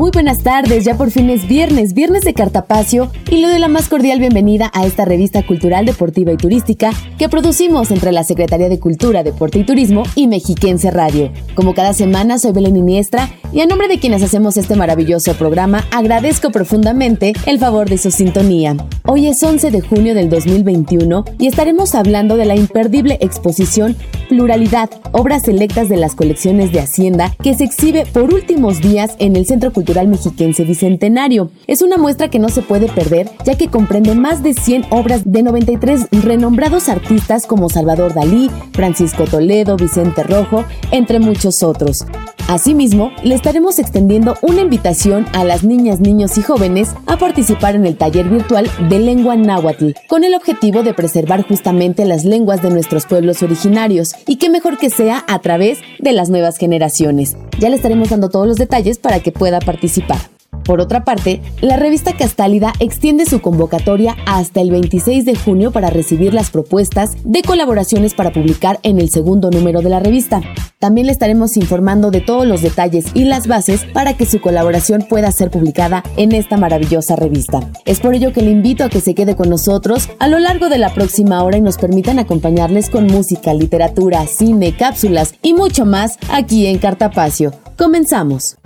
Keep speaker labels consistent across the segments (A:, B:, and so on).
A: Muy buenas tardes, ya por fin es viernes, viernes de Cartapacio y le doy la más cordial bienvenida a esta revista cultural, deportiva y turística que producimos entre la Secretaría de Cultura, Deporte y Turismo y Mexiquense Radio. Como cada semana soy Belén Iniestra y a nombre de quienes hacemos este maravilloso programa agradezco profundamente el favor de su sintonía. Hoy es 11 de junio del 2021 y estaremos hablando de la imperdible exposición Pluralidad, obras selectas de las colecciones de Hacienda que se exhibe por últimos días en el Centro Cultural Mexiquense Bicentenario. Es una muestra que no se puede perder, ya que comprende más de 100 obras de 93 renombrados artistas como Salvador Dalí, Francisco Toledo, Vicente Rojo, entre muchos otros. Asimismo, le estaremos extendiendo una invitación a las niñas, niños y jóvenes a participar en el taller virtual de lengua náhuatl, con el objetivo de preservar justamente las lenguas de nuestros pueblos originarios, y qué mejor que sea a través de las nuevas generaciones. Ya le estaremos dando todos los detalles para que pueda participar. Por otra parte, la revista Castálida extiende su convocatoria hasta el 26 de junio para recibir las propuestas de colaboraciones para publicar en el segundo número de la revista. También le estaremos informando de todos los detalles y las bases para que su colaboración pueda ser publicada en esta maravillosa revista. Es por ello que le invito a que se quede con nosotros a lo largo de la próxima hora y nos permitan acompañarles con música, literatura, cine, cápsulas y mucho más aquí en Cartapacio. Comenzamos.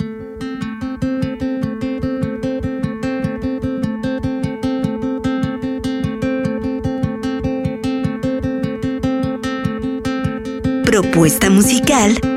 B: Propuesta musical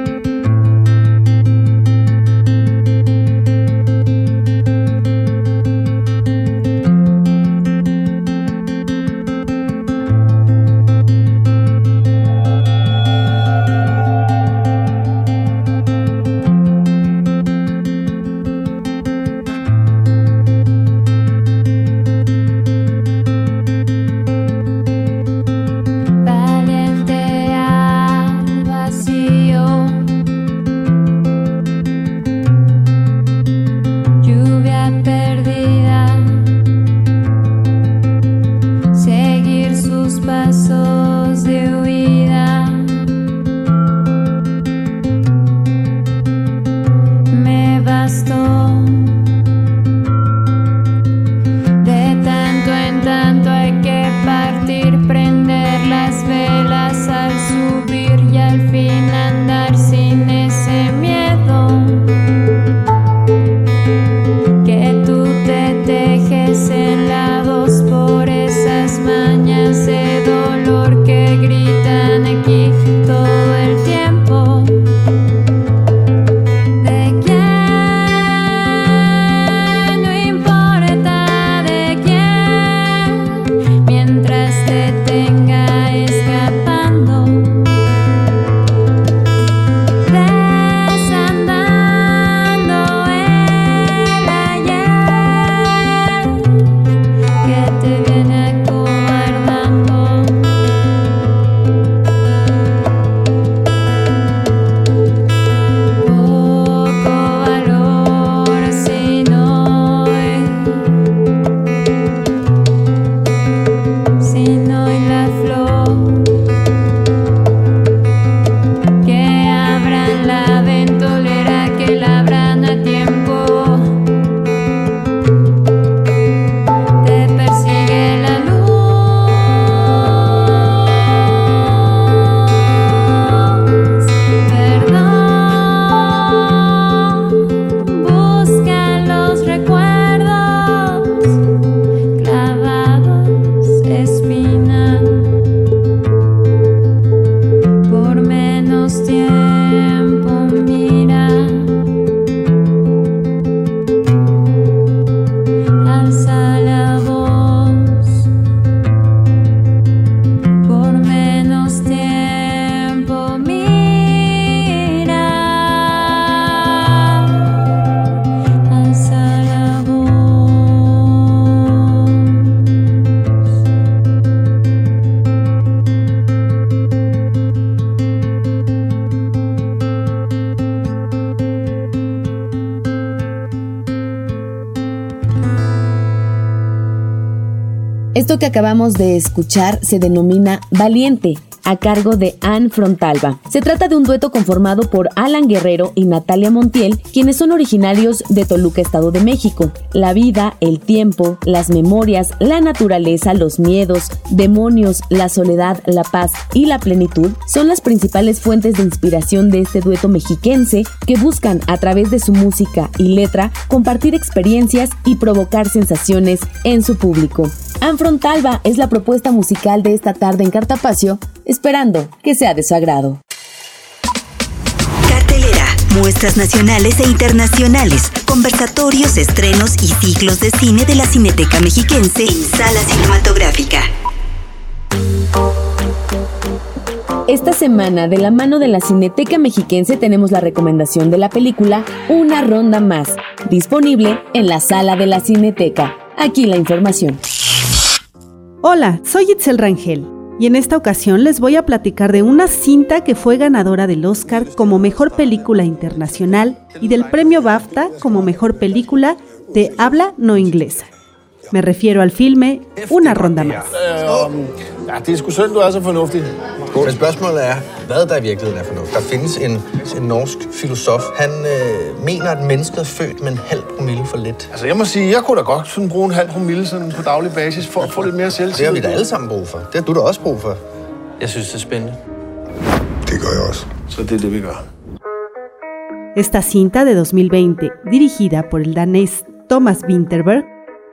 A: Esto que acabamos de escuchar se denomina Valiente a cargo de Anne Frontalba. Se trata de un dueto conformado por Alan Guerrero y Natalia Montiel, quienes son originarios de Toluca, Estado de México. La vida, el tiempo, las memorias, la naturaleza, los miedos, demonios, la soledad, la paz y la plenitud son las principales fuentes de inspiración de este dueto mexiquense que buscan a través de su música y letra compartir experiencias y provocar sensaciones en su público. Anne Frontalba es la propuesta musical de esta tarde en Cartapacio esperando que sea de su agrado.
B: Cartelera, muestras nacionales e internacionales, conversatorios, estrenos y ciclos de cine de la Cineteca Mexiquense en Sala Cinematográfica.
A: Esta semana, de la mano de la Cineteca Mexiquense, tenemos la recomendación de la película Una Ronda Más, disponible en la sala de la Cineteca. Aquí la información.
C: Hola, soy Itzel Rangel y en esta ocasión les voy a platicar de una cinta que fue ganadora del Oscar como Mejor Película Internacional y del Premio BAFTA como Mejor Película de habla no inglesa. Me refiero al filme Una ronda más.
D: Ja, det er sgu synd, du er så fornuftig. Men spørgsmålet er, hvad der i virkeligheden er fornuftigt. Der findes en, en norsk filosof. Han øh, mener, at mennesket er født med en halv promille for lidt. Altså, jeg må sige, jeg kunne da godt sådan bruge en halv promille sådan på daglig basis for at få lidt mere selvtillid. Det har vi da alle sammen brug for. Det har du da også brug for.
E: Jeg synes, det er spændende.
D: Det gør jeg også. Så det er det, vi gør.
C: Esta cinta de 2020, dirigida por el danés Thomas Winterberg,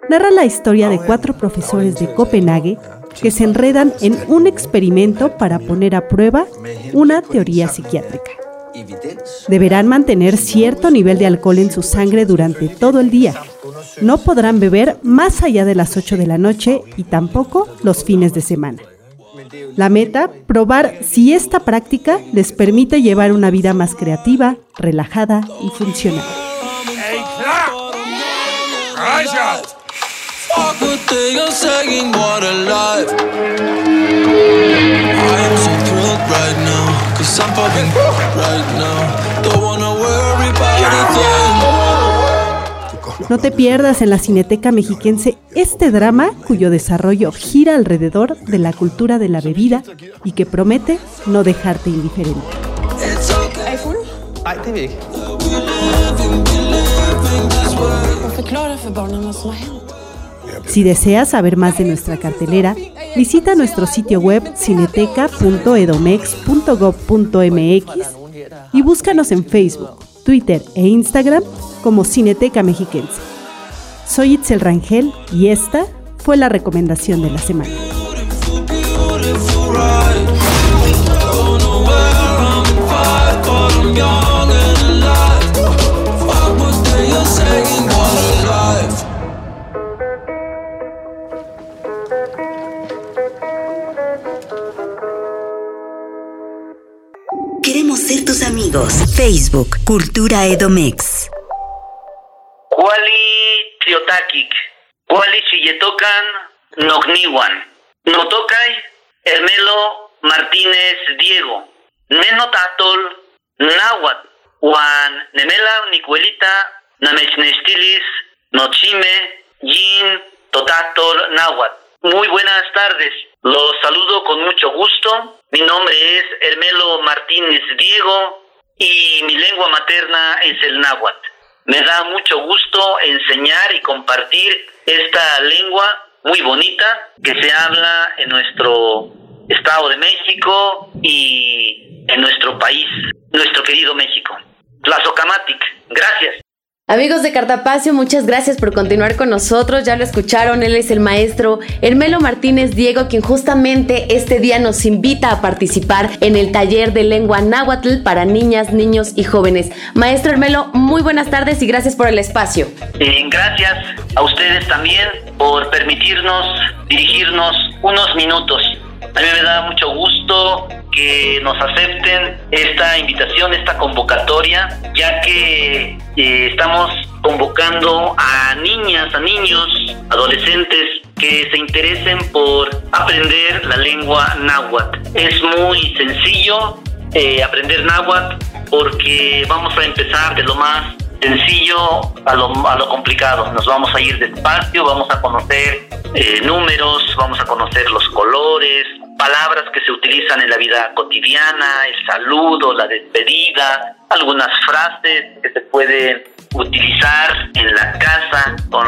C: narra la historia de cuatro profesores de Copenhague que se enredan en un experimento para poner a prueba una teoría psiquiátrica. Deberán mantener cierto nivel de alcohol en su sangre durante todo el día. No podrán beber más allá de las 8 de la noche y tampoco los fines de semana. La meta, probar si esta práctica les permite llevar una vida más creativa, relajada y funcional. No te pierdas en la Cineteca Mexiquense este drama cuyo desarrollo gira alrededor de la cultura de la bebida y que promete no dejarte indiferente. Si deseas saber más de nuestra cartelera, visita nuestro sitio web cineteca.edomex.gov.mx y búscanos en Facebook, Twitter e Instagram como Cineteca Mexiquense. Soy Itzel Rangel y esta fue la recomendación de la semana.
B: Queremos ser tus amigos. Facebook, Cultura Edomex.
F: Kuali Triotakik, Kuali Chilletocan, Nogniwan, Notokai, Hermelo Martínez Diego, Nenotatol, Nahuatl, Juan Nemela Nicuelita, Namechnestilis, Nochime, Yin, Totatol, Nahuatl. Muy buenas tardes. Los saludo con mucho gusto. Mi nombre es Hermelo Martínez Diego y mi lengua materna es el náhuatl. Me da mucho gusto enseñar y compartir esta lengua muy bonita que se habla en nuestro Estado de México y en nuestro país, nuestro querido México. Tlazocamatic. Gracias.
A: Amigos de Cartapacio, muchas gracias por continuar con nosotros. Ya lo escucharon, él es el maestro Hermelo Martínez Diego, quien justamente este día nos invita a participar en el taller de lengua náhuatl para niñas, niños y jóvenes. Maestro Hermelo, muy buenas tardes y gracias por el espacio.
F: Eh, gracias a ustedes también por permitirnos dirigirnos unos minutos. A mí me da mucho gusto que nos acepten esta invitación, esta convocatoria, ya que eh, estamos convocando a niñas, a niños, adolescentes que se interesen por aprender la lengua náhuatl. Es muy sencillo eh, aprender náhuatl porque vamos a empezar de lo más sencillo a lo, a lo complicado. Nos vamos a ir despacio, vamos a conocer eh, números, vamos a conocer los colores, palabras que se utilizan en la vida cotidiana, el saludo, la despedida, algunas frases que se pueden utilizar en la casa con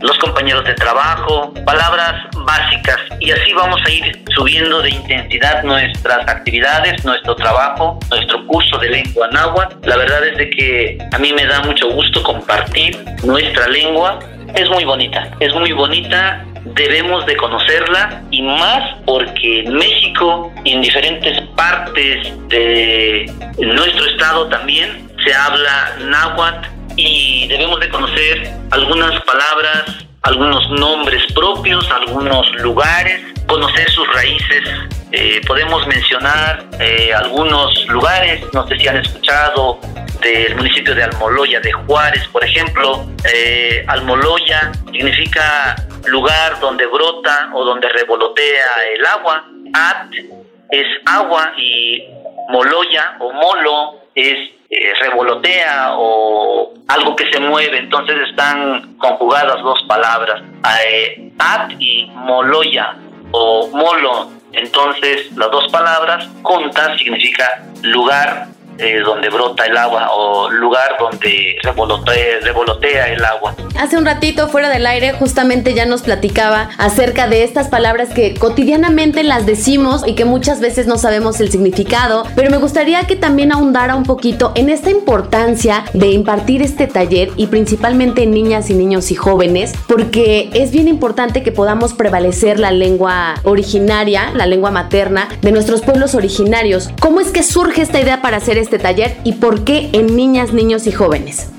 F: los compañeros de trabajo, palabras básicas y así vamos a ir subiendo de intensidad nuestras actividades, nuestro trabajo, nuestro curso de lengua náhuatl. La verdad es de que a mí me da mucho gusto compartir nuestra lengua. Es muy bonita, es muy bonita debemos de conocerla y más porque en México y en diferentes partes de nuestro estado también se habla náhuatl y debemos de conocer algunas palabras, algunos nombres propios, algunos lugares, conocer sus raíces. Eh, podemos mencionar eh, algunos lugares, no sé si han escuchado del municipio de Almoloya de Juárez, por ejemplo. Eh, Almoloya significa lugar donde brota o donde revolotea el agua. At es agua y Moloya o Molo es eh, revolotea o algo que se mueve, entonces están conjugadas dos palabras, eh, at y moloya o molo, entonces las dos palabras juntas significa lugar eh, donde brota el agua o lugar donde revolotea, revolotea el agua.
A: Hace un ratito fuera del aire justamente ya nos platicaba acerca de estas palabras que cotidianamente las decimos y que muchas veces no sabemos el significado, pero me gustaría que también ahondara un poquito en esta importancia de impartir este taller y principalmente en niñas y niños y jóvenes, porque es bien importante que podamos prevalecer la lengua originaria, la lengua materna de nuestros pueblos originarios. ¿Cómo es que surge esta idea para hacer este taller y por qué en niñas, niños y jóvenes?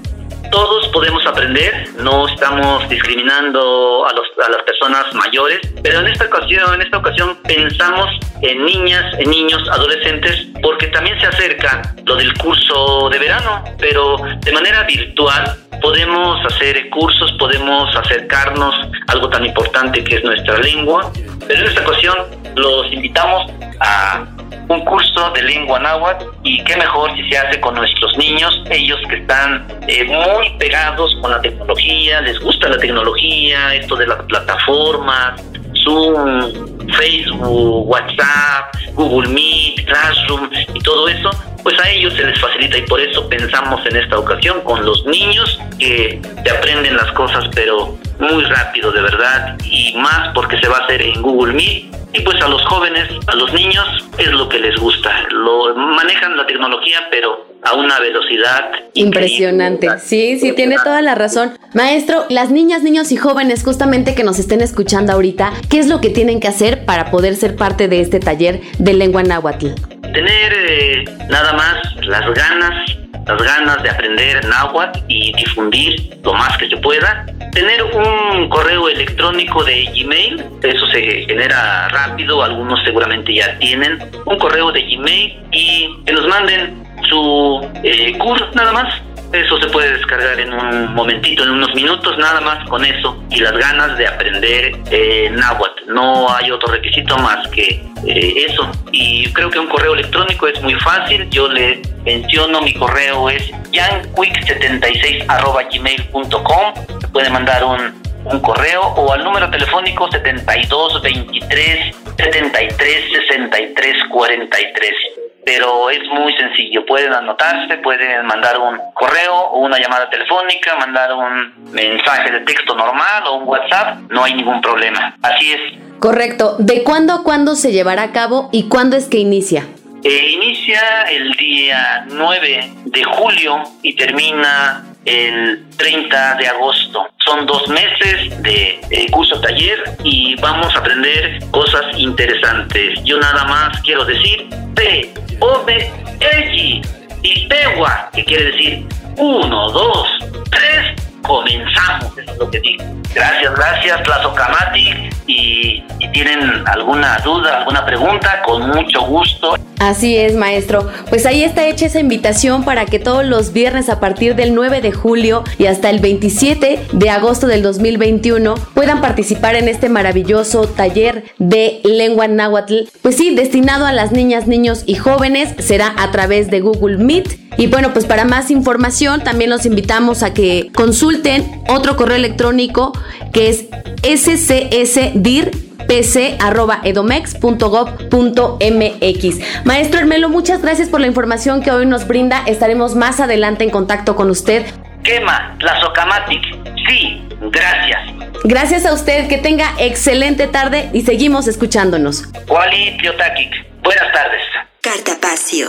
F: Todos podemos aprender, no estamos discriminando a las personas mayores, pero en esta ocasión, en esta ocasión pensamos en niñas, en niños, adolescentes, porque también se acerca lo del curso de verano, pero de manera virtual podemos hacer cursos, podemos acercarnos a algo tan importante que es nuestra lengua, pero en esta ocasión los invitamos a un curso de lengua náhuatl y qué mejor si se hace con nuestros niños, ellos que están eh, muy pegados con la tecnología, les gusta la tecnología, esto de las plataformas, Zoom, Facebook, WhatsApp, Google Meet, Classroom y todo eso, pues a ellos se les facilita y por eso pensamos en esta ocasión con los niños que se aprenden las cosas pero muy rápido de verdad y más porque se va a hacer en Google Meet y pues a los jóvenes, a los niños es lo que les gusta. Lo manejan la tecnología pero a una velocidad
A: impresionante. Sí, sí, tiene toda la razón. Maestro, las niñas, niños y jóvenes justamente que nos estén escuchando ahorita, ¿qué es lo que tienen que hacer para poder ser parte de este taller de lengua náhuatl?
F: Tener eh, nada más las ganas, las ganas de aprender náhuatl y difundir lo más que se pueda. Tener un correo electrónico de Gmail, eso se genera rápido, algunos seguramente ya tienen un correo de Gmail y que nos manden su eh, curso nada más. Eso se puede descargar en un momentito, en unos minutos, nada más con eso y las ganas de aprender eh, náhuatl. No hay otro requisito más que eh, eso. Y creo que un correo electrónico es muy fácil. Yo le menciono, mi correo es yanquick76.gmail.com. Se puede mandar un, un correo o al número telefónico 7223 73 63 43 pero es muy sencillo. Pueden anotarse, pueden mandar un correo o una llamada telefónica, mandar un mensaje de texto normal o un WhatsApp, no hay ningún problema. Así es.
A: Correcto. ¿De cuándo a cuándo se llevará a cabo y cuándo es que inicia?
F: Eh, inicia el día 9 de julio y termina el 30 de agosto. Son dos meses de curso taller y vamos a aprender cosas interesantes. Yo nada más quiero decir P, O, B, L, y Pewa, que quiere decir uno, dos, tres, comenzamos, eso es lo que digo. Gracias, gracias, Tlazocamati, y si tienen alguna duda, alguna pregunta, con mucho gusto.
A: Así es, maestro. Pues ahí está hecha esa invitación para que todos los viernes a partir del 9 de julio y hasta el 27 de agosto del 2021 puedan participar en este maravilloso taller de lengua náhuatl. Pues sí, destinado a las niñas, niños y jóvenes. Será a través de Google Meet. Y bueno, pues para más información también los invitamos a que consulten otro correo electrónico que es scsdir pc.edomex.gov.mx. Maestro Hermelo, muchas gracias por la información que hoy nos brinda. Estaremos más adelante en contacto con usted.
F: Quema, la Socamatic. Sí, gracias.
A: Gracias a usted, que tenga excelente tarde y seguimos escuchándonos.
F: Wally Piotakik. Buenas tardes.
B: Cartapacio.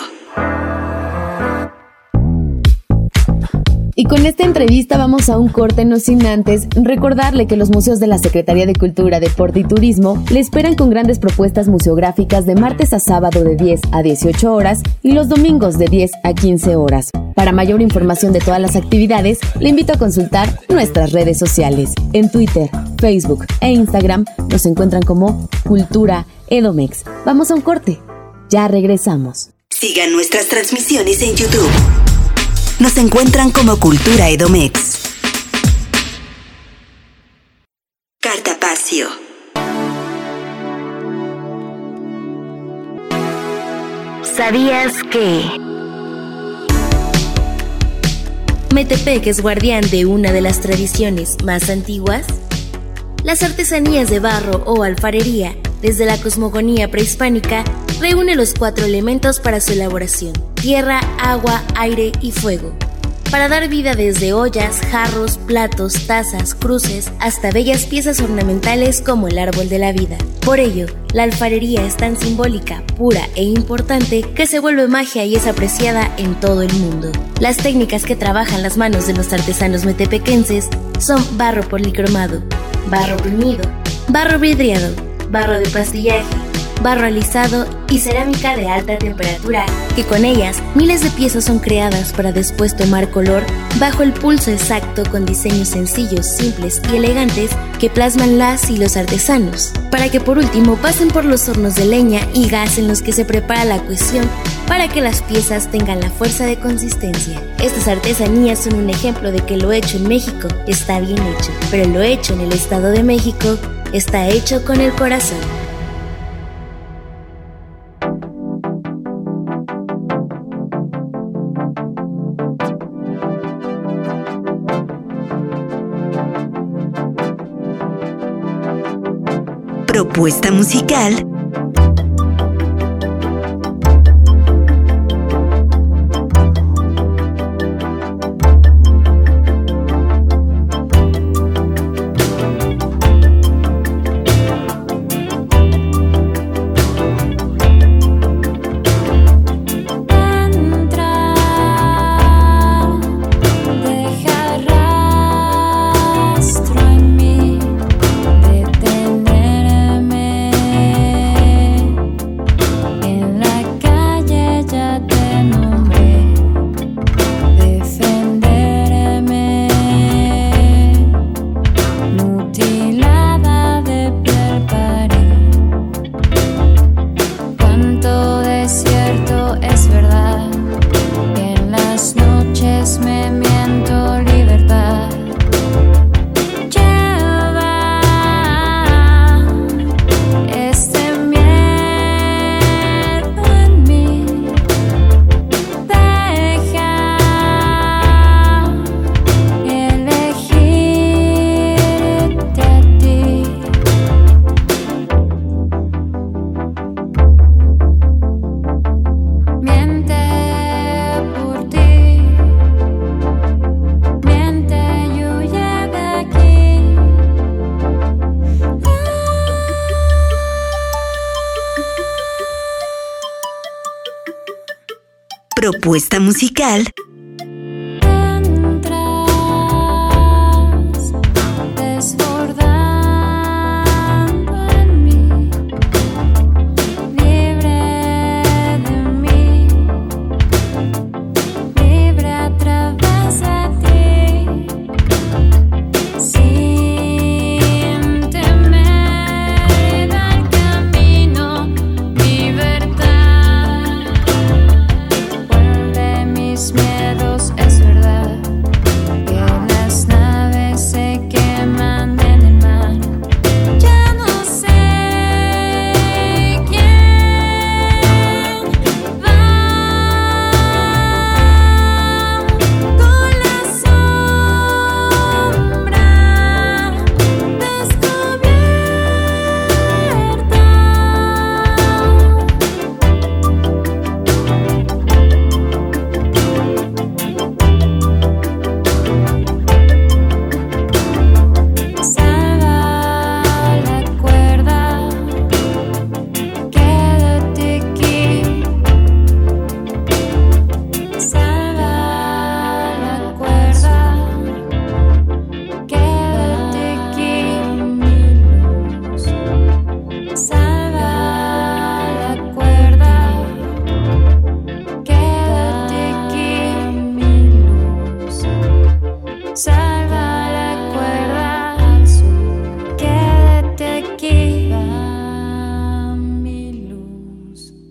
A: Y con esta entrevista vamos a un corte, no sin antes recordarle que los museos de la Secretaría de Cultura, Deporte y Turismo le esperan con grandes propuestas museográficas de martes a sábado de 10 a 18 horas y los domingos de 10 a 15 horas. Para mayor información de todas las actividades, le invito a consultar nuestras redes sociales. En Twitter, Facebook e Instagram nos encuentran como Cultura Edomex. Vamos a un corte. Ya regresamos.
B: Sigan nuestras transmisiones en YouTube. Nos encuentran como Cultura Edomex. Cartapacio. ¿Sabías que?
G: Metepec es guardián de una de las tradiciones más antiguas. Las artesanías de barro o alfarería, desde la cosmogonía prehispánica, reúne los cuatro elementos para su elaboración tierra, agua, aire y fuego, para dar vida desde ollas, jarros, platos, tazas, cruces, hasta bellas piezas ornamentales como el árbol de la vida. Por ello, la alfarería es tan simbólica, pura e importante que se vuelve magia y es apreciada en todo el mundo. Las técnicas que trabajan las manos de los artesanos metepequenses son barro policromado, barro bruñido, barro vidriado, barro de pastillaje, barro alisado y cerámica de alta temperatura, que con ellas miles de piezas son creadas para después tomar color bajo el pulso exacto con diseños sencillos, simples y elegantes que plasman las y los artesanos, para que por último pasen por los hornos de leña y gas en los que se prepara la cuestión para que las piezas tengan la fuerza de consistencia. Estas artesanías son un ejemplo de que lo hecho en México está bien hecho, pero lo hecho en el Estado de México está hecho con el corazón.
B: Propuesta musical propuesta musical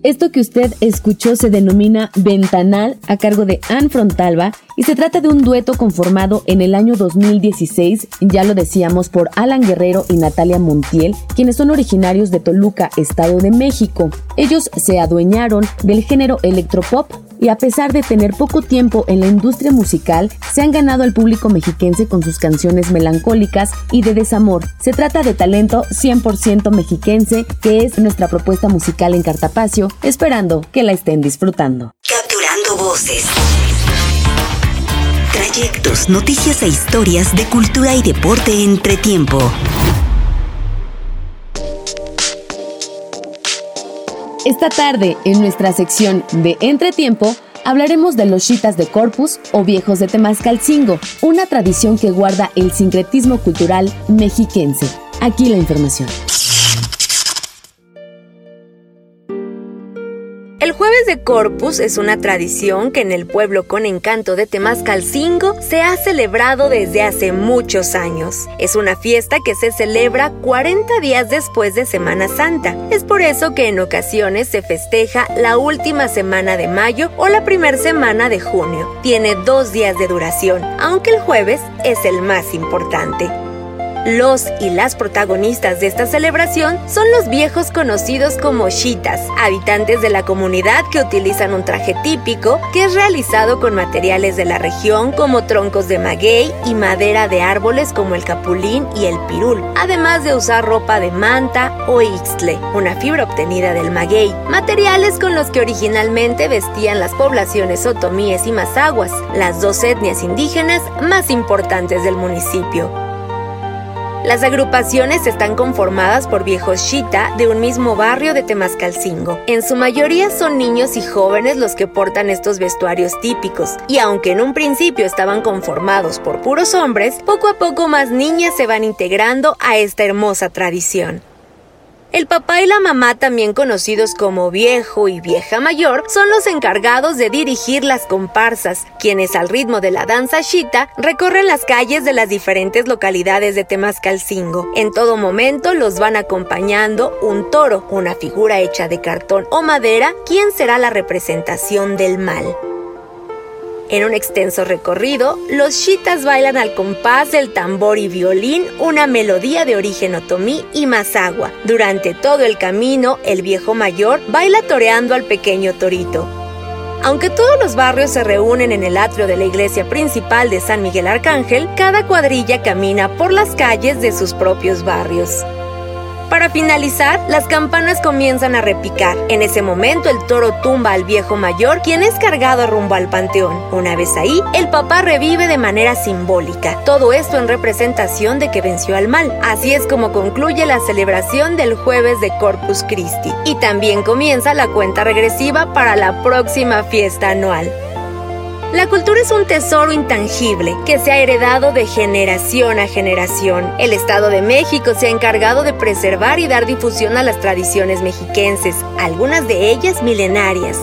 A: Esto que usted escuchó se denomina Ventanal a cargo de Anne Frontalba y se trata de un dueto conformado en el año 2016, ya lo decíamos, por Alan Guerrero y Natalia Montiel, quienes son originarios de Toluca, Estado de México. Ellos se adueñaron del género electropop y a pesar de tener poco tiempo en la industria musical, se han ganado al público mexiquense con sus canciones melancólicas y de desamor. Se trata de talento 100% mexiquense, que es nuestra propuesta musical en Cartapacio, esperando que la estén disfrutando.
B: Capturando voces. Trayectos, noticias e historias de cultura y deporte entre tiempo.
A: Esta tarde, en nuestra sección de Entretiempo, hablaremos de los chitas de Corpus o viejos de Temascalcingo, una tradición que guarda el sincretismo cultural mexiquense. Aquí la información.
E: El jueves de Corpus es una tradición que en el pueblo con encanto de Temascalcingo se ha celebrado desde hace muchos años. Es una fiesta que se celebra 40 días después de Semana Santa. Es por eso que en ocasiones se festeja la última semana de mayo o la primera semana de junio. Tiene dos días de duración, aunque el jueves es el más importante. Los y las protagonistas de esta celebración son los viejos conocidos como chitas, habitantes de la comunidad que utilizan un traje típico que es realizado con materiales de la región como troncos de maguey y madera de árboles como el capulín y el pirul, además de usar ropa de manta o ixtle, una fibra obtenida del maguey, materiales con los que originalmente vestían las poblaciones otomíes y mazaguas, las dos etnias indígenas más importantes del municipio. Las agrupaciones están conformadas por viejos Shita de un mismo barrio de Temascalcingo. En su mayoría son niños y jóvenes los que portan estos vestuarios típicos, y aunque en un principio estaban conformados por puros hombres, poco a poco más niñas se van integrando a esta hermosa tradición. El papá y la mamá, también conocidos como viejo y vieja mayor, son los encargados de dirigir las comparsas, quienes al ritmo de la danza shita recorren las calles de las diferentes localidades de Temascalcingo. En todo momento los van acompañando un toro, una figura hecha de cartón o madera, quien será la representación del mal. En un extenso recorrido, los chitas bailan al compás del tambor y violín una melodía de origen otomí y mazagua. Durante todo el camino, el viejo mayor baila toreando al pequeño torito. Aunque todos los barrios se reúnen en el atrio de la iglesia principal de San Miguel Arcángel, cada cuadrilla camina por las calles de sus propios barrios. Para finalizar, las campanas comienzan a repicar. En ese momento el toro tumba al viejo mayor, quien es cargado rumbo al panteón. Una vez ahí, el papá revive de manera simbólica. Todo esto en representación de que venció al mal. Así es como concluye la celebración del jueves de Corpus Christi. Y también comienza la cuenta regresiva para la próxima fiesta anual. La cultura es un tesoro intangible que se ha heredado de generación a generación. El Estado de México se ha encargado de preservar y dar difusión a las tradiciones mexiquenses, algunas de ellas milenarias.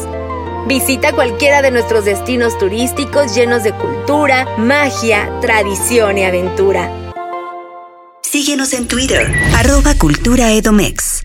E: Visita cualquiera de nuestros destinos turísticos llenos de cultura, magia, tradición y aventura.
B: Síguenos en Twitter, arroba Cultura Edomex.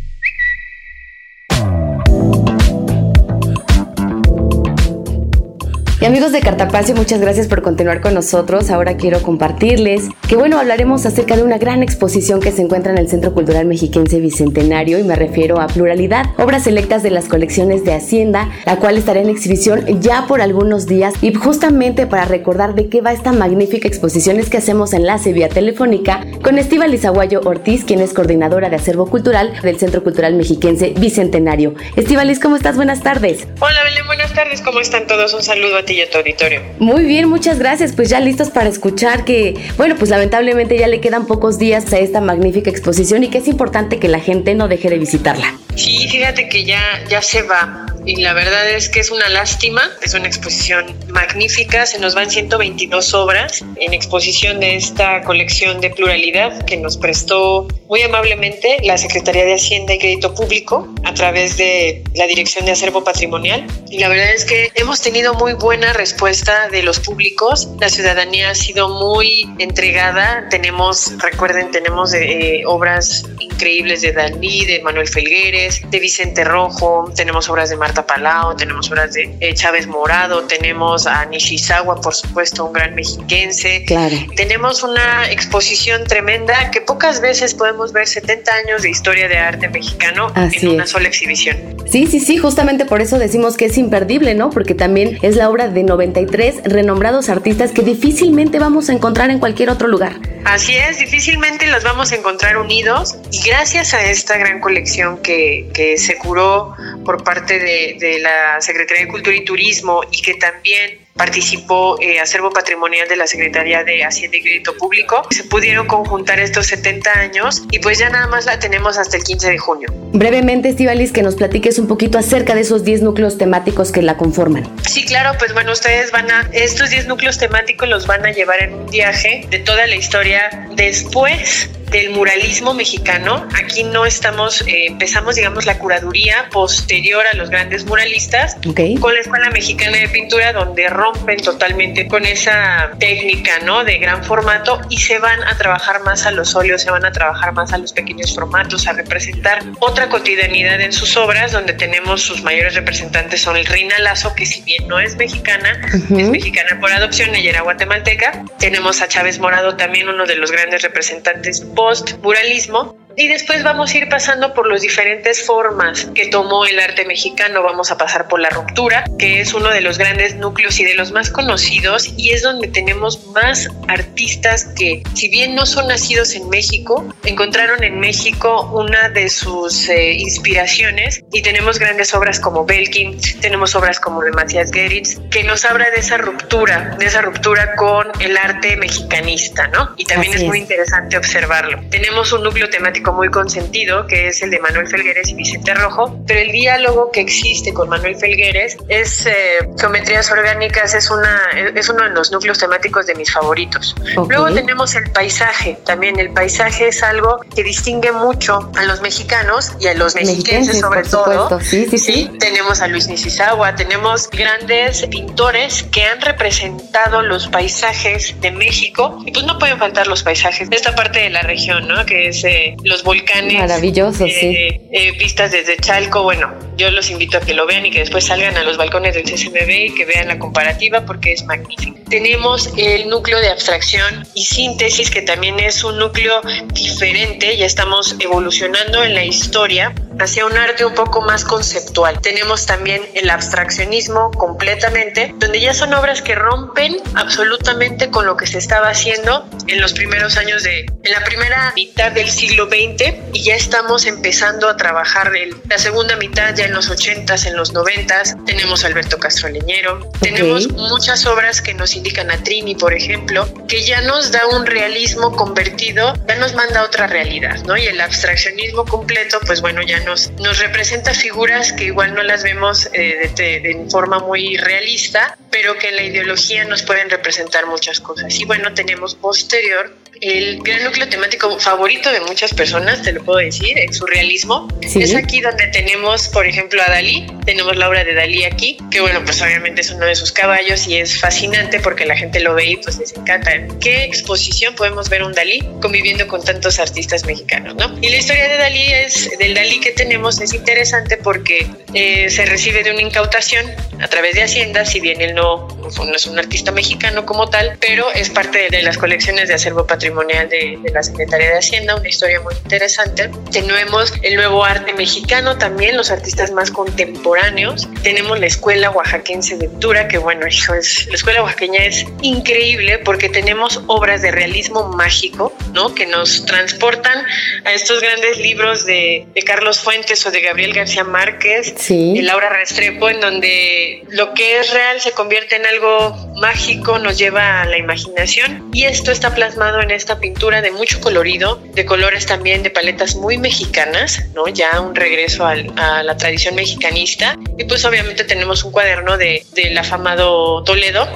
A: Y amigos de Cartapacio, muchas gracias por continuar con nosotros. Ahora quiero compartirles que bueno, hablaremos acerca de una gran exposición que se encuentra en el Centro Cultural Mexiquense Bicentenario y me refiero a Pluralidad, obras selectas de las colecciones de Hacienda, la cual estará en exhibición ya por algunos días y justamente para recordar de qué va esta magnífica exposición es que hacemos enlace vía telefónica con Estiva Lizaguayo Ortiz, quien es coordinadora de acervo cultural del Centro Cultural Mexiquense Bicentenario. Liz, ¿cómo estás? Buenas tardes.
H: Hola Belén, buenas tardes, ¿cómo están todos? Un saludo a ti y a tu auditorio.
A: Muy bien, muchas gracias. Pues ya listos para escuchar que, bueno, pues lamentablemente ya le quedan pocos días a esta magnífica exposición y que es importante que la gente no deje de visitarla.
H: Sí, fíjate que ya, ya se va. Y la verdad es que es una lástima, es una exposición magnífica, se nos van 122 obras en exposición de esta colección de pluralidad que nos prestó muy amablemente la Secretaría de Hacienda y Crédito Público a través de la Dirección de Acervo Patrimonial. Y la verdad es que hemos tenido muy buena respuesta de los públicos, la ciudadanía ha sido muy entregada, tenemos, recuerden, tenemos eh, obras increíbles de Dalí, de Manuel Felgueres, de Vicente Rojo, tenemos obras de Marta tenemos obras de eh, Chávez Morado, tenemos a Nishizawa, por supuesto, un gran mexiquense.
A: Claro.
H: Tenemos una exposición tremenda que pocas veces podemos ver 70 años de historia de arte mexicano en una sola exhibición.
A: Sí, sí, sí, justamente por eso decimos que es imperdible, ¿no? Porque también es la obra de 93 renombrados artistas que difícilmente vamos a encontrar en cualquier otro lugar.
H: Así es, difícilmente los vamos a encontrar unidos y gracias a esta gran colección que, que se curó por parte de, de la Secretaría de Cultura y Turismo y que también participó eh, Acervo Patrimonial de la Secretaría de Hacienda y Crédito Público. Se pudieron conjuntar estos 70 años y pues ya nada más la tenemos hasta el 15 de junio.
A: Brevemente, Estivalis, que nos platiques un poquito acerca de esos 10 núcleos temáticos que la conforman.
H: Sí, claro, pues bueno, ustedes van a, estos 10 núcleos temáticos los van a llevar en un viaje de toda la historia después del muralismo mexicano. Aquí no estamos, eh, empezamos, digamos, la curaduría posterior a los grandes muralistas con la Escuela Mexicana de Pintura, donde rompen totalmente con esa técnica, ¿no? De gran formato y se van a trabajar más a los óleos, se van a trabajar más a los pequeños formatos, a representar otra cotidianidad en sus obras, donde tenemos sus mayores representantes son el Reina Lazo, que si bien no es mexicana, es mexicana por adopción, ella era guatemalteca. Tenemos a Chávez Morado, también uno de los grandes representantes post-muralismo, y después vamos a ir pasando por las diferentes formas que tomó el arte mexicano. Vamos a pasar por la ruptura, que es uno de los grandes núcleos y de los más conocidos, y es donde tenemos más artistas que, si bien no son nacidos en México, encontraron en México una de sus eh, inspiraciones y tenemos grandes obras como Belkin, tenemos obras como de Matías Geritz, que nos habla de esa ruptura, de esa ruptura con el arte mexicanista, ¿no? Y también es muy interesante observarlo. Tenemos un núcleo temático muy consentido, que es el de Manuel Felgueres y Vicente Rojo, pero el diálogo que existe con Manuel Felgueres es eh, Geometrías Orgánicas, es, una, es uno de los núcleos temáticos de mis favoritos. Luego tenemos el paisaje, también el paisaje es algo que distingue mucho a los mexicanos y a los mexiquenses sobre todo.
A: Sí, sí, sí,
H: Tenemos a Luis Nisizawa, tenemos grandes pintores que han representado los paisajes de México y pues no pueden faltar los paisajes de esta parte de la región, ¿no? Que es eh, los volcanes.
A: Maravillosos, sí.
H: Eh, eh, vistas desde Chalco. Bueno, yo los invito a que lo vean y que después salgan a los balcones del CCMB y que vean la comparativa porque es magnífico. Tenemos el núcleo de abstracción y síntesis, que también es un núcleo diferente. Ya estamos evolucionando en la historia hacia un arte un poco más conceptual. Tenemos también el abstraccionismo completamente, donde ya son obras que rompen absolutamente con lo que se estaba haciendo en los primeros años de, en la primera mitad del siglo XX y ya estamos empezando a trabajar en la segunda mitad, ya en los 80s, en los 90s. Tenemos a Alberto Castro Leñero, tenemos muchas obras que nos indican a Trini, por ejemplo, que ya nos da un realismo convertido, ya nos manda otra realidad, ¿no? Y el abstraccionismo completo, pues bueno, ya nos, nos representa figuras que igual no las vemos eh, de, de forma muy realista, pero que en la ideología nos pueden representar muchas cosas. Y bueno, tenemos posterior el gran núcleo temático favorito de muchas personas, te lo puedo decir, el surrealismo. Es aquí donde tenemos, por ejemplo, a Dalí. Tenemos la obra de Dalí aquí, que bueno, pues obviamente es uno de sus caballos y es fascinante porque la gente lo ve y pues les encanta. ¿Qué exposición podemos ver un Dalí conviviendo con tantos artistas mexicanos, no? Y la historia de Dalí es, del Dalí que tenemos es interesante porque eh, se recibe de una incautación a través de Hacienda, si bien él no, no es un artista mexicano como tal, pero es parte de las colecciones de acervo patrimonial de, de la Secretaría de Hacienda, una historia muy interesante. Tenemos el nuevo arte mexicano también, los artistas más contemporáneos. Tenemos la Escuela Oaxaquense de Pintura, que bueno, es, la Escuela Oaxaqueña es increíble porque tenemos obras de realismo mágico, ¿no? Que nos transportan a estos grandes libros de, de Carlos Fuentes o de Gabriel García Márquez,
A: sí.
H: de Laura Restrepo, en donde lo que es real se convierte en algo mágico, nos lleva a la imaginación y esto está plasmado en esta pintura de mucho colorido, de colores también de paletas muy mexicanas, ¿no? Ya un regreso a la tradición mexicanista. Y pues obviamente tenemos un cuaderno de, del afamado Toledo,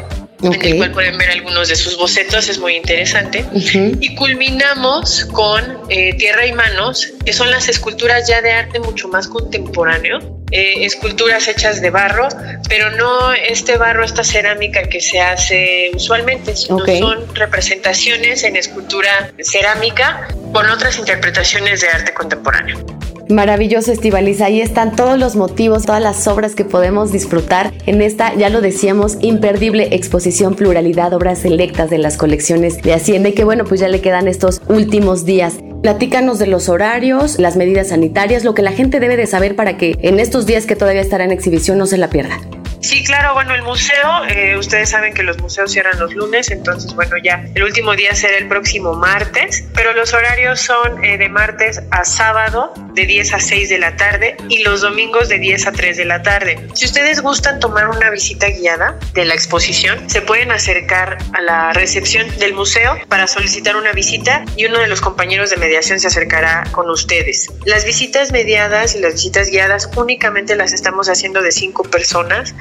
H: en el cual pueden ver algunos de sus bocetos, es muy interesante. Y culminamos con eh, Tierra y Manos, que son las esculturas ya de arte mucho más contemporáneo, eh, esculturas hechas de barro, pero no este barro, esta cerámica que se hace usualmente, sino son representaciones en escultura cerámica con otras interpretaciones de arte contemporáneo.
A: Maravilloso, Estivalis. Ahí están todos los motivos, todas las obras que podemos disfrutar en esta, ya lo decíamos, imperdible exposición Pluralidad, obras selectas de las colecciones de Hacienda y que bueno, pues ya le quedan estos últimos días. Platícanos de los horarios, las medidas sanitarias, lo que la gente debe de saber para que en estos días que todavía estará en exhibición no se la pierda.
H: Sí, claro, bueno, el museo, eh, ustedes saben que los museos cierran los lunes, entonces, bueno, ya el último día será el próximo martes, pero los horarios son eh, de martes a sábado, de 10 a 6 de la tarde, y los domingos de 10 a 3 de la tarde. Si ustedes gustan tomar una visita guiada de la exposición, se pueden acercar a la recepción del museo para solicitar una visita y uno de los compañeros de mediación se acercará con ustedes. Las visitas mediadas y las visitas guiadas únicamente las estamos haciendo de cinco personas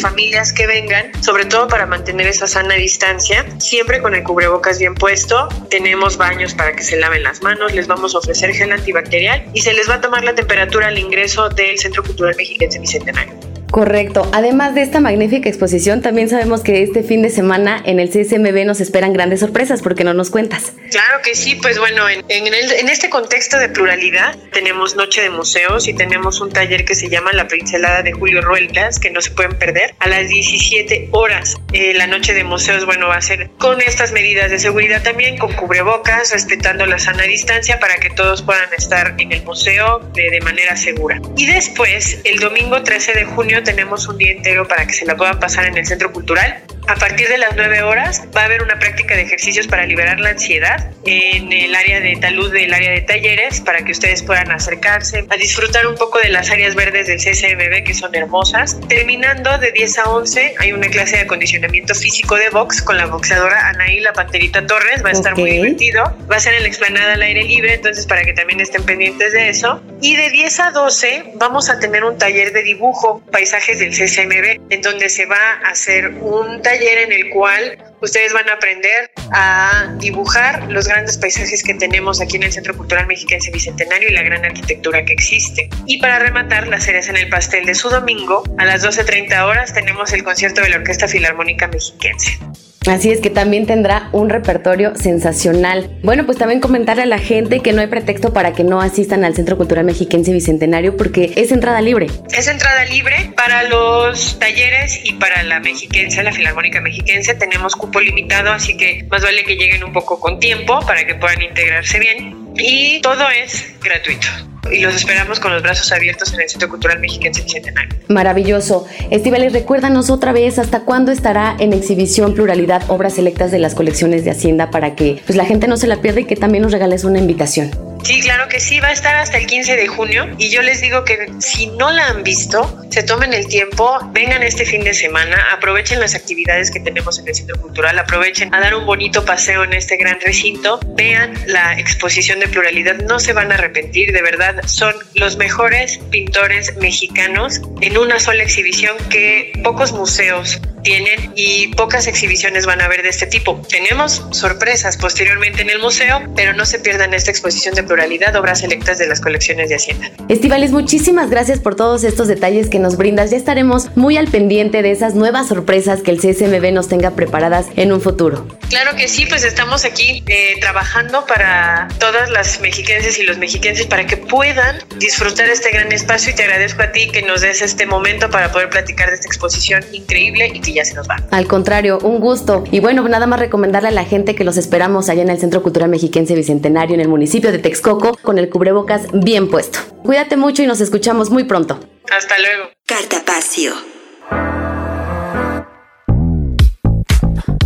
H: familias que vengan, sobre todo para mantener esa sana distancia, siempre con el cubrebocas bien puesto. Tenemos baños para que se laven las manos, les vamos a ofrecer gel antibacterial y se les va a tomar la temperatura al ingreso del Centro Cultural Mexiquense Bicentenario.
A: Correcto. Además de esta magnífica exposición, también sabemos que este fin de semana en el CSMB nos esperan grandes sorpresas, porque no nos cuentas?
H: Claro que sí, pues bueno, en, en, este contexto de pluralidad tenemos Noche de Museos y tenemos un taller que se llama La Pincelada de Julio Rueltas, que no se pueden perder, a las 17 horas. Eh, la Noche de Museos, bueno, va a ser con estas medidas de seguridad también, con cubrebocas, respetando la sana distancia para que todos puedan estar en el museo de, de manera segura. Y después, el domingo 13 de junio, tenemos un día entero para que se la puedan pasar en el Centro Cultural. A partir de las 9 horas va a haber una práctica de ejercicios para liberar la ansiedad en el área de talud del área de talleres para que ustedes puedan acercarse a disfrutar un poco de las áreas verdes del CCMB que son hermosas. Terminando de 10 a 11 hay una clase de acondicionamiento físico de box con la boxeadora Anaí La Panterita Torres. Va a estar muy divertido. Va a ser en la explanada al aire libre, entonces para que también estén pendientes de eso. Y de 10 a 12 vamos a tener un taller de dibujo, paisajes del CCMB, en donde se va a hacer un taller en el cual ustedes van a aprender a dibujar los grandes paisajes que tenemos aquí en el Centro Cultural Mexiquense Bicentenario y la gran arquitectura que existe. Y para rematar, la cereza en el pastel de su domingo, a las 12.30 horas tenemos el concierto de la Orquesta Filarmónica Mexiquense.
A: Así es que también tendrá un repertorio sensacional. Bueno, pues también comentarle a la gente que no hay pretexto para que no asistan al Centro Cultural Mexiquense Bicentenario porque es entrada libre.
H: Es entrada libre para los talleres y para la mexiquense, la Filarmónica Mexiquense. Tenemos cupo limitado, así que más vale que lleguen un poco con tiempo para que puedan integrarse bien. Y todo es gratuito y los esperamos con los brazos abiertos en el Centro Cultural Mexiquense Bicentenario.
A: Maravilloso. Estivales, recuérdanos otra vez hasta cuándo estará en exhibición Pluralidad Obras Selectas de las colecciones de Hacienda para que pues, la gente no se la pierda y que también nos regales una invitación.
H: Sí, claro que sí, va a estar hasta el 15 de junio. Y yo les digo que si no la han visto, se tomen el tiempo, vengan este fin de semana, aprovechen las actividades que tenemos en el Centro Cultural, aprovechen a dar un bonito paseo en este gran recinto, vean la exposición de pluralidad, no se van a arrepentir, de verdad, son los mejores pintores mexicanos en una sola exhibición que pocos museos tienen y pocas exhibiciones van a ver de este tipo. Tenemos sorpresas posteriormente en el museo, pero no se pierdan esta exposición de pluralidad, obras selectas de las colecciones de Hacienda.
A: Estivales, muchísimas gracias por todos estos detalles que nos brindas. Ya estaremos muy al pendiente de esas nuevas sorpresas que el CSMB nos tenga preparadas en un futuro.
H: Claro que sí, pues estamos aquí eh, trabajando para todas las mexiquenses y los mexiquenses para que puedan disfrutar este gran espacio y te agradezco a ti que nos des este momento para poder platicar de esta exposición increíble y que ya se nos va.
A: Al contrario, un gusto. Y bueno, nada más recomendarle a la gente que los esperamos allá en el Centro Cultural Mexiquense Bicentenario en el municipio de Texcoco con el cubrebocas bien puesto. Cuídate mucho y nos escuchamos muy pronto.
H: Hasta luego.
B: Cartapacio.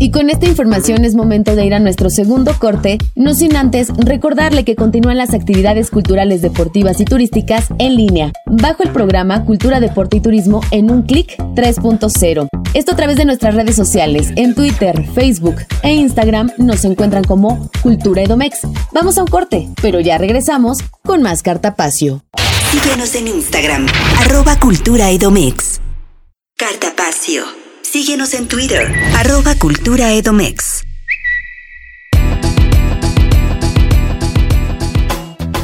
A: Y con esta información es momento de ir a nuestro segundo corte, no sin antes recordarle que continúan las actividades culturales, deportivas y turísticas en línea, bajo el programa Cultura, Deporte y Turismo en un clic 3.0 Esto a través de nuestras redes sociales. En Twitter, Facebook e Instagram nos encuentran como Cultura Edomex. Vamos a un corte, pero ya regresamos con más Cartapacio.
I: Síguenos en Instagram, arroba Cultura Edomex. Cartapacio. Síguenos en Twitter, arroba Cultura Edomex.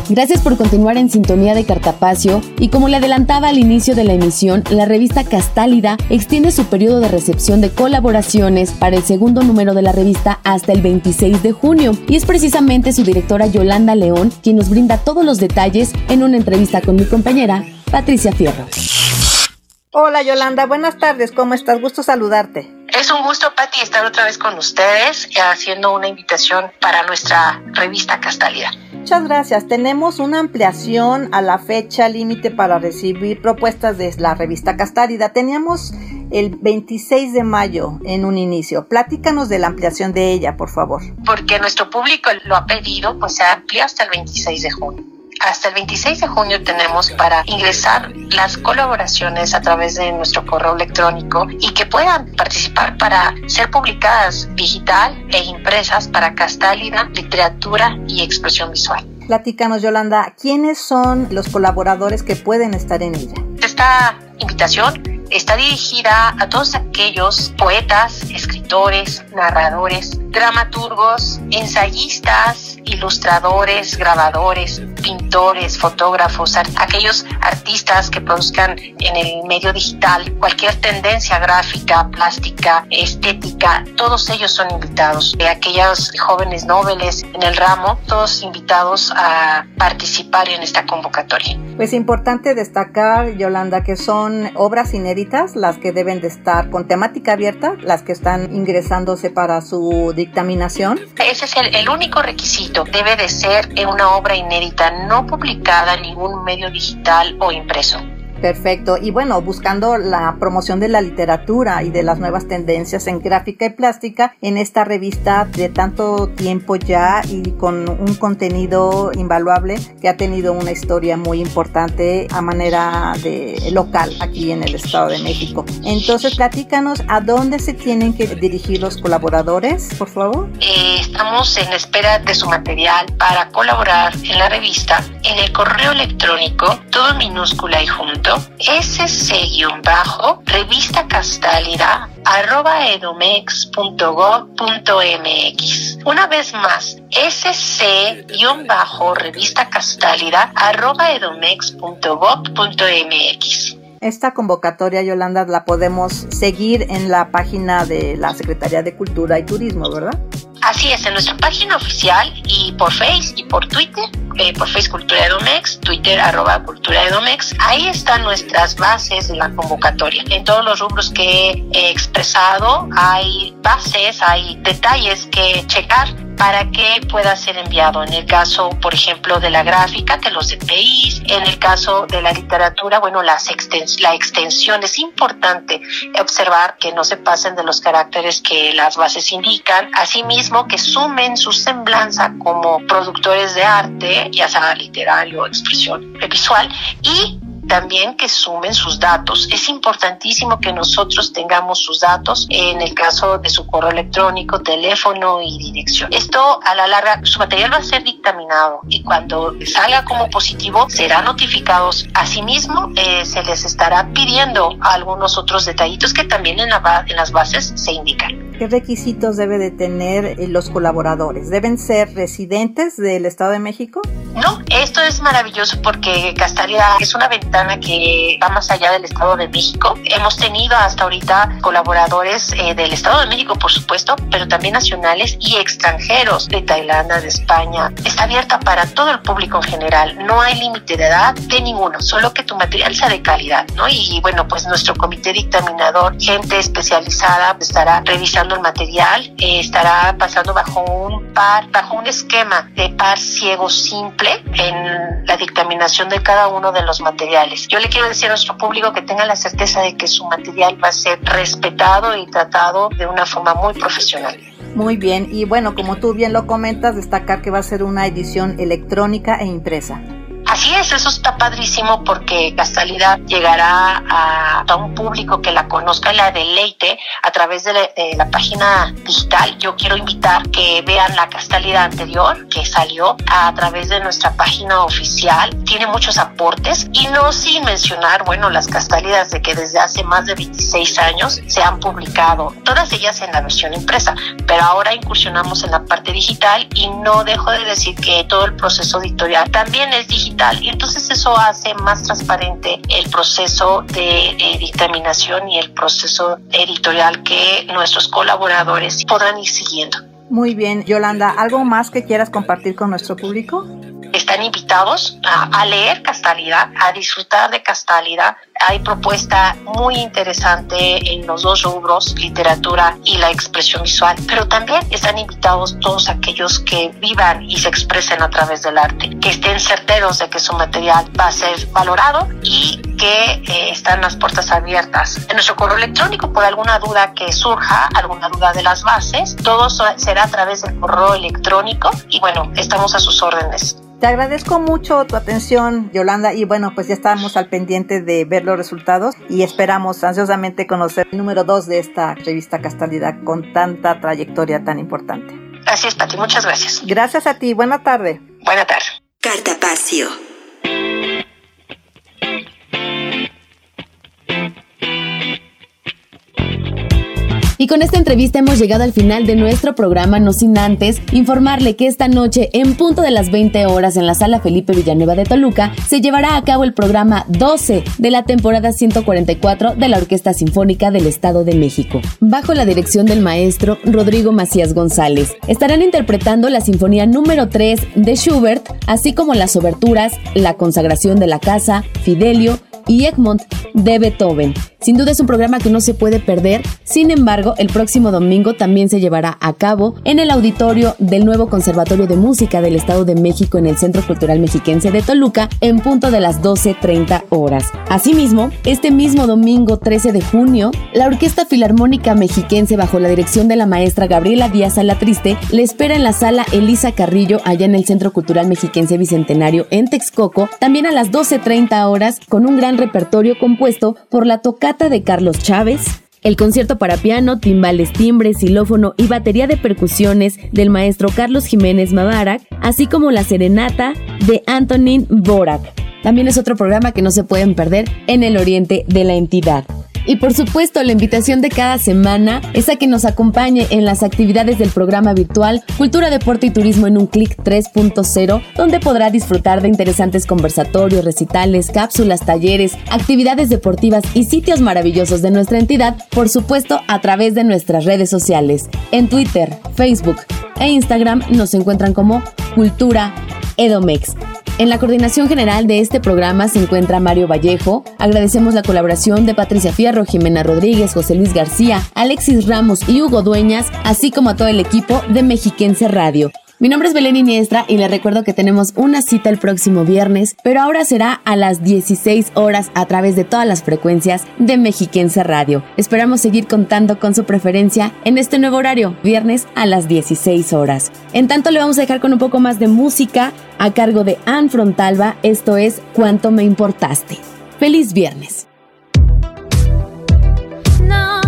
A: Gracias por continuar en sintonía de Cartapacio y como le adelantaba al inicio de la emisión, la revista Castálida extiende su periodo de recepción de colaboraciones para el segundo número de la revista hasta el 26 de junio y es precisamente su directora Yolanda León quien nos brinda todos los detalles en una entrevista con mi compañera Patricia Fierro.
J: Hola Yolanda, buenas tardes, ¿cómo estás? Gusto saludarte.
K: Es un gusto, Patti, estar otra vez con ustedes haciendo una invitación para nuestra revista Castálida.
J: Muchas gracias. Tenemos una ampliación a la fecha límite para recibir propuestas de la revista Castálida. Teníamos el 26 de mayo en un inicio. Platícanos de la ampliación de ella, por favor.
K: Porque nuestro público lo ha pedido, pues se amplía hasta el 26 de junio. Hasta el 26 de junio tenemos para ingresar las colaboraciones a través de nuestro correo electrónico y que puedan participar para ser publicadas digital e impresas para Castálida, literatura y expresión visual.
J: Platícanos, Yolanda, ¿quiénes son los colaboradores que pueden estar en ella?
K: Esta invitación está dirigida a todos aquellos poetas, escritores, narradores, dramaturgos, ensayistas, ilustradores, grabadores, pintores, fotógrafos, aquellos artistas que produzcan en el medio digital cualquier tendencia gráfica, plástica, estética, todos ellos son invitados. De aquellos jóvenes nobles en el ramo, todos invitados a participar en esta convocatoria.
J: Pues importante destacar, Yolanda, que son obras inéditas las que deben de estar con temática abierta, las que están ingresándose para su dictaminación.
K: Ese es el, el único requisito. Debe de ser una obra inédita, no publicada en ningún medio digital o impreso.
J: Perfecto. Y bueno, buscando la promoción de la literatura y de las nuevas tendencias en gráfica y plástica en esta revista de tanto tiempo ya y con un contenido invaluable que ha tenido una historia muy importante a manera de local aquí en el Estado de México. Entonces, platícanos a dónde se tienen que dirigir los colaboradores, por favor.
K: Eh, estamos en espera de su material para colaborar en la revista en el correo electrónico, todo minúscula y junto castálida arroba edomex.gov.mx. Una vez más, castálida arroba edomex.gov.mx.
J: Esta convocatoria, Yolanda, la podemos seguir en la página de la Secretaría de Cultura y Turismo, ¿verdad?
K: Así es, en nuestra página oficial y por Face y por Twitter, eh, por Face Cultura Edomex, Twitter arroba Cultura Edomex, ahí están nuestras bases de la convocatoria. En todos los rubros que he expresado hay bases, hay detalles que checar para que pueda ser enviado. En el caso, por ejemplo, de la gráfica, que los DPIs, en el caso de la literatura, bueno, las la extensión. Es importante observar que no se pasen de los caracteres que las bases indican, asimismo que sumen su semblanza como productores de arte, ya sea literario, expresión visual, y también que sumen sus datos. Es importantísimo que nosotros tengamos sus datos en el caso de su correo electrónico, teléfono y dirección. Esto a la larga, su material va a ser dictaminado y cuando salga como positivo será notificados. Asimismo, eh, se les estará pidiendo algunos otros detallitos que también en, en las bases se indican.
J: ¿Qué requisitos debe de tener eh, los colaboradores? ¿Deben ser residentes del Estado de México?
K: No, esto es maravilloso porque Castalia es una ventana que va más allá del Estado de México. Hemos tenido hasta ahorita colaboradores eh, del Estado de México, por supuesto, pero también nacionales y extranjeros de Tailandia, de España. Está abierta para todo el público en general. No hay límite de edad de ninguno, solo que tu material sea de calidad, ¿no? Y bueno, pues nuestro comité dictaminador, gente especializada, estará revisando el material, eh, estará pasando bajo un par, bajo un esquema de par ciego simple en la dictaminación de cada uno de los materiales. Yo le quiero decir a nuestro público que tenga la certeza de que su material va a ser respetado y tratado de una forma muy profesional.
J: Muy bien, y bueno, como tú bien lo comentas, destacar que va a ser una edición electrónica e impresa.
K: Así es, eso está padrísimo porque Castalidad llegará a, un público que la conozca y la deleite a través de la, página digital. Yo quiero invitar que vean la Castalidad anterior que salió a través de nuestra página oficial. Tiene muchos aportes y no sin mencionar, bueno, las Castalidas de que desde hace más de 26 años se han publicado, todas ellas en la versión impresa, pero ahora incursionamos en la parte digital y no dejo de decir que todo el proceso editorial también es digital y entonces eso hace más transparente el proceso de eh, dictaminación y el proceso editorial que nuestros colaboradores podrán ir siguiendo.
J: Muy bien, Yolanda, ¿algo más que quieras compartir con nuestro público?
K: Están invitados a, leer Castalidad, a disfrutar de Castalidad. Hay propuesta muy interesante en los dos rubros, literatura y la expresión visual, pero también están invitados todos aquellos que vivan y se expresen a través del arte, que estén certeros de que su material va a ser valorado y que eh, están las puertas abiertas. En nuestro correo electrónico, por alguna duda que surja, alguna duda de las bases, todo será a través del correo electrónico y bueno, estamos a sus órdenes.
J: Te agradezco mucho tu atención, Yolanda, y bueno, pues ya estamos al pendiente de ver los resultados y esperamos ansiosamente conocer el número dos de esta revista Castalidad con tanta trayectoria tan importante.
K: Así es, Pati, muchas gracias.
J: Gracias a ti, buena tarde.
K: Buena tarde.
B: Cartapacio.
A: Y con esta entrevista hemos llegado al final de nuestro programa, no sin antes informarle que esta noche, en punto de las 20 horas en la sala Felipe Villanueva de Toluca, se llevará a cabo el programa 12 de la temporada 144 de la Orquesta Sinfónica del Estado de México, bajo la dirección del maestro Rodrigo Macías González. Estarán interpretando la Sinfonía número 3 de Schubert, así como las oberturas La consagración de la casa, Fidelio, y Egmont de Beethoven. Sin duda es un programa que no se puede perder, sin embargo, el próximo domingo también se llevará a cabo en el auditorio del nuevo Conservatorio de Música del Estado de México en el Centro Cultural Mexiquense de Toluca en punto de las 12.30 horas. Asimismo, este mismo domingo 13 de junio, la Orquesta Filarmónica Mexiquense bajo la dirección de la maestra Gabriela Díaz Alatriste le espera en la sala Elisa Carrillo allá en el Centro Cultural Mexiquense Bicentenario en Texcoco, también a las 12.30 horas con un gran repertorio compuesto por la tocata de Carlos Chávez, el concierto para piano, timbales, timbres, xilófono y batería de percusiones del maestro Carlos Jiménez Mabarak, así como la serenata de Antonin Borak. También es otro programa que no se pueden perder en el oriente de la entidad. Y por supuesto, la invitación de cada semana es a que nos acompañe en las actividades del programa virtual Cultura, Deporte y Turismo en un clic 3.0, donde podrá disfrutar de interesantes conversatorios, recitales, cápsulas, talleres, actividades deportivas y sitios maravillosos de nuestra entidad, por supuesto a través de nuestras redes sociales. En Twitter, Facebook e Instagram nos encuentran como Cultura Edomex. En la coordinación general de este programa se encuentra Mario Vallejo. Agradecemos la colaboración de Patricia Fierro, Jimena Rodríguez, José Luis García, Alexis Ramos y Hugo Dueñas, así como a todo el equipo de Mexiquense Radio. Mi nombre es Belén Iniestra y les recuerdo que tenemos una cita el próximo viernes, pero ahora será a las 16 horas a través de todas las frecuencias de Mexiquense Radio. Esperamos seguir contando con su preferencia en este nuevo horario, viernes a las 16 horas. En tanto le vamos a dejar con un poco más de música a cargo de Anne Frontalba, esto es Cuánto me importaste. Feliz viernes.
I: Cartapacio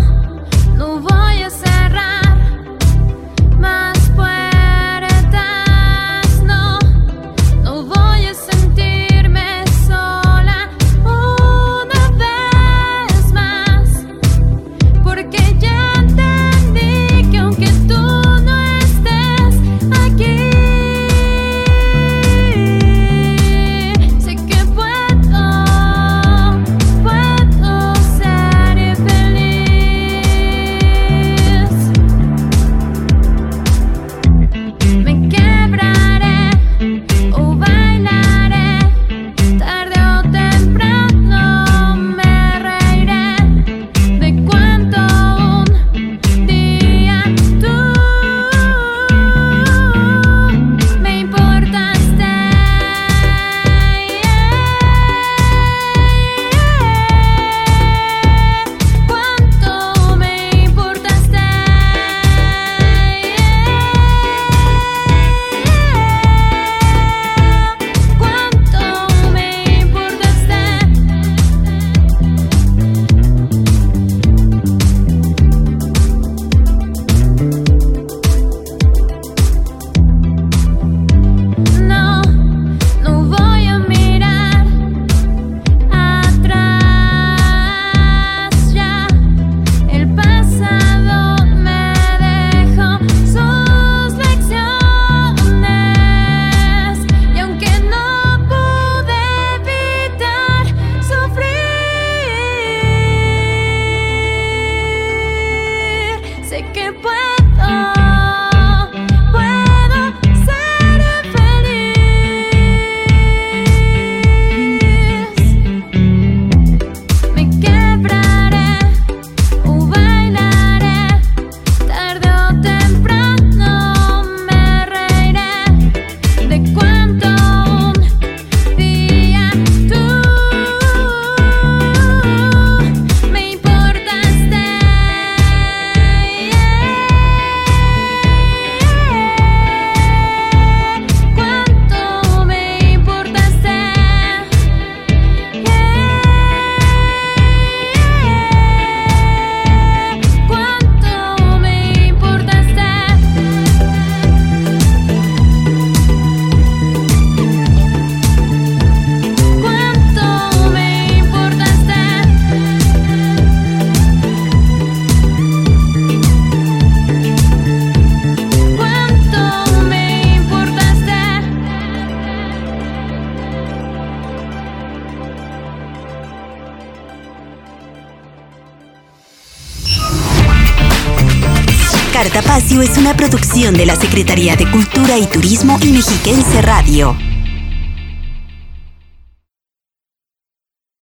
I: producción de la Secretaría de Cultura y Turismo y Mexiquense Radio.